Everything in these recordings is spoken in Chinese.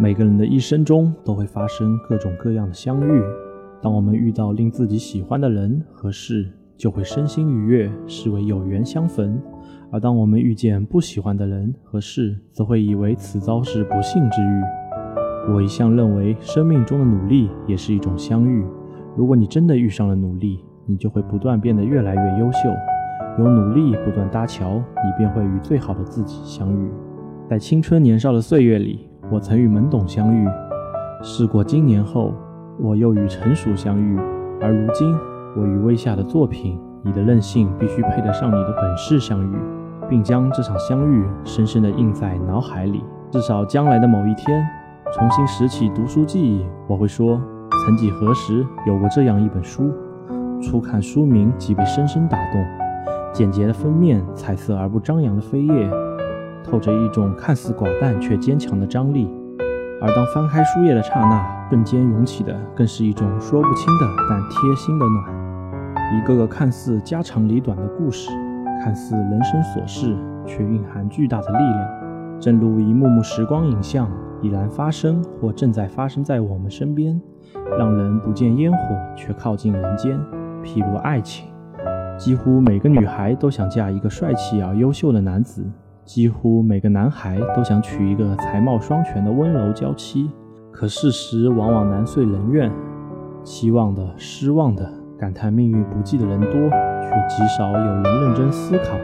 每个人的一生中都会发生各种各样的相遇。当我们遇到令自己喜欢的人和事，就会身心愉悦，视为有缘相逢；而当我们遇见不喜欢的人和事，则会以为此遭是不幸之遇。我一向认为，生命中的努力也是一种相遇。如果你真的遇上了努力，你就会不断变得越来越优秀。有努力不断搭桥，你便会与最好的自己相遇。在青春年少的岁月里，我曾与懵懂相遇；事过经年后，我又与成熟相遇。而如今，我与微夏的作品《你的任性必须配得上你的本事》相遇，并将这场相遇深深地印在脑海里。至少将来的某一天。重新拾起读书记忆，我会说：曾几何时，有过这样一本书。初看书名即被深深打动。简洁的封面，彩色而不张扬的扉页，透着一种看似寡淡却坚强的张力。而当翻开书页的刹那，瞬间涌起的更是一种说不清的但贴心的暖。一个个看似家长里短的故事，看似人生琐事，却蕴含巨大的力量。正如一幕幕时光影像。已然发生或正在发生在我们身边，让人不见烟火却靠近人间。譬如爱情，几乎每个女孩都想嫁一个帅气而优秀的男子，几乎每个男孩都想娶一个才貌双全的温柔娇妻。可事实往往难遂人愿，期望的、失望的、感叹命运不济的人多，却极少有人认真思考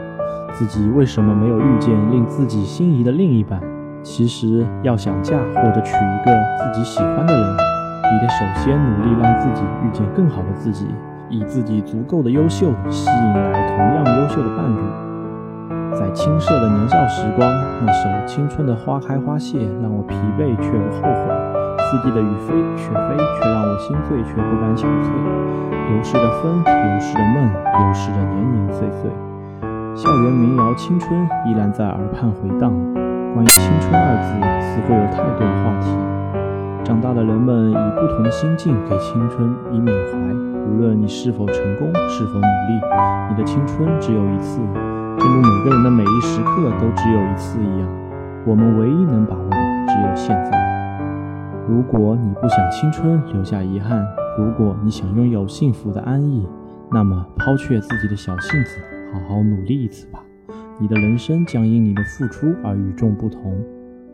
自己为什么没有遇见令自己心仪的另一半。其实要想嫁或者娶一个自己喜欢的人，你得首先努力让自己遇见更好的自己，以自己足够的优秀吸引来同样优秀的伴侣。在青涩的年少时光，那首青春的花开花谢让我疲惫却不后悔，四季的雨飞雪飞却让我心醉却不敢憔悴。流逝的风，流逝的梦，流逝的年年岁岁，校园民谣青春依然在耳畔回荡。关于青春二字，似乎有太多的话题。长大的人们以不同的心境给青春以缅怀。无论你是否成功，是否努力，你的青春只有一次，正如每个人的每一时刻都只有一次一样。我们唯一能把握的只有现在。如果你不想青春留下遗憾，如果你想拥有幸福的安逸，那么抛却自己的小性子，好好努力一次吧。你的人生将因你的付出而与众不同。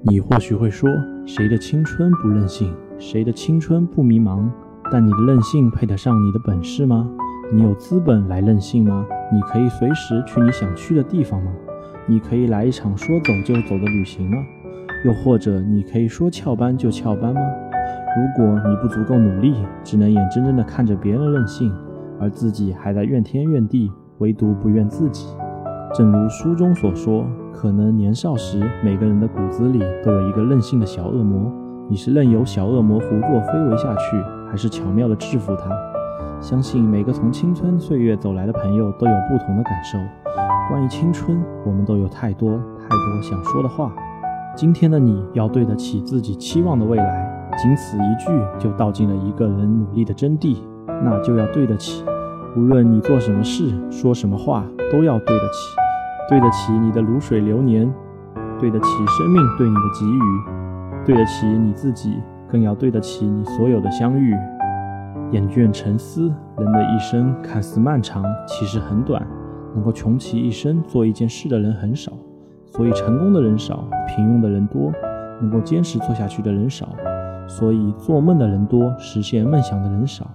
你或许会说，谁的青春不任性，谁的青春不迷茫？但你的任性配得上你的本事吗？你有资本来任性吗？你可以随时去你想去的地方吗？你可以来一场说走就走的旅行吗？又或者你可以说翘班就翘班吗？如果你不足够努力，只能眼睁睁地看着别人任性，而自己还在怨天怨地，唯独不怨自己。正如书中所说，可能年少时每个人的骨子里都有一个任性的小恶魔。你是任由小恶魔胡作非为下去，还是巧妙地制服他？相信每个从青春岁月走来的朋友都有不同的感受。关于青春，我们都有太多太多想说的话。今天的你要对得起自己期望的未来，仅此一句就道尽了一个人努力的真谛，那就要对得起。无论你做什么事，说什么话，都要对得起。对得起你的如水流年，对得起生命对你的给予，对得起你自己，更要对得起你所有的相遇。厌倦沉思，人的一生看似漫长，其实很短。能够穷其一生做一件事的人很少，所以成功的人少，平庸的人多；能够坚持做下去的人少，所以做梦的人多，实现梦想的人少。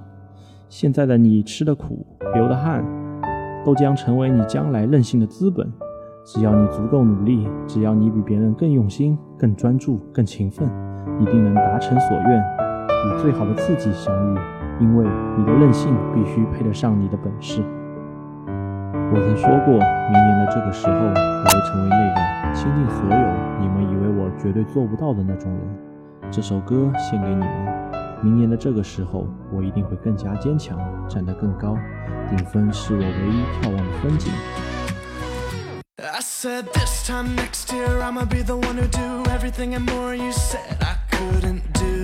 现在的你吃的苦，流的汗，都将成为你将来任性的资本。只要你足够努力，只要你比别人更用心、更专注、更勤奋，一定能达成所愿，与最好的自己相遇。因为你的任性必须配得上你的本事。我曾说过，明年的这个时候，我会成为那个倾尽所有你们以为我绝对做不到的那种人。这首歌献给你们。明年的这个时候，我一定会更加坚强，站得更高。顶峰是我唯一眺望的风景。I said this time next year I'ma be the one who do everything and more you said I couldn't do.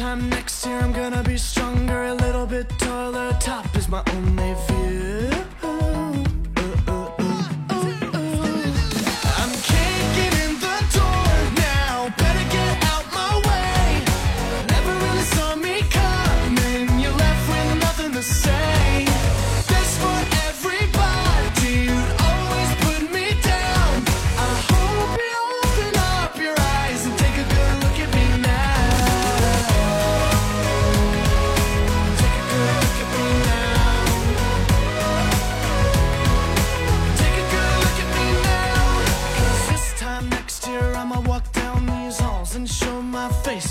Time next year I'm gonna be stronger, a little bit taller. Top is my only view.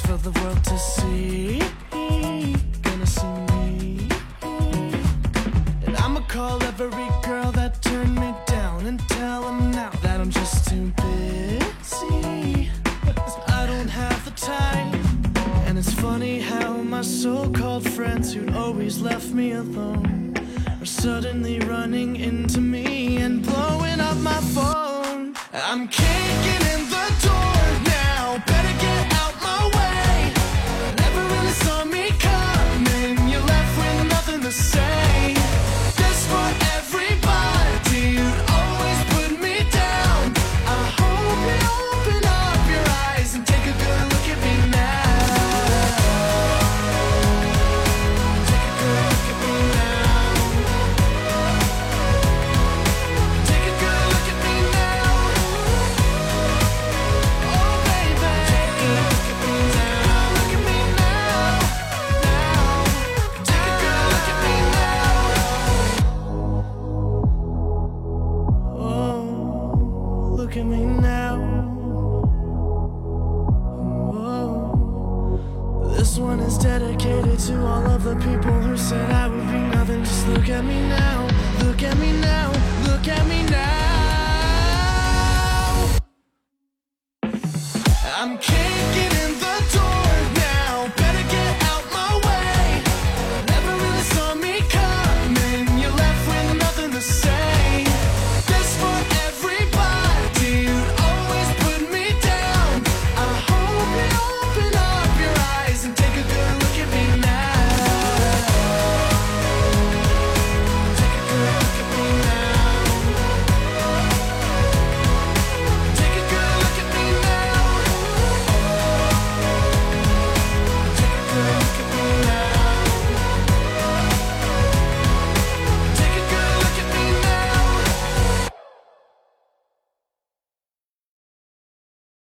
For the world to see. Gonna see me. And I'ma call every girl that turned me down and tell them now that I'm just too busy. I don't have the time. And it's funny how my so called friends who'd always left me alone are suddenly running into me and blowing up my phone. I'm kicking in the dedicated to all of the people who said I would be nothing. Just look at me now, look at me now, look at me now.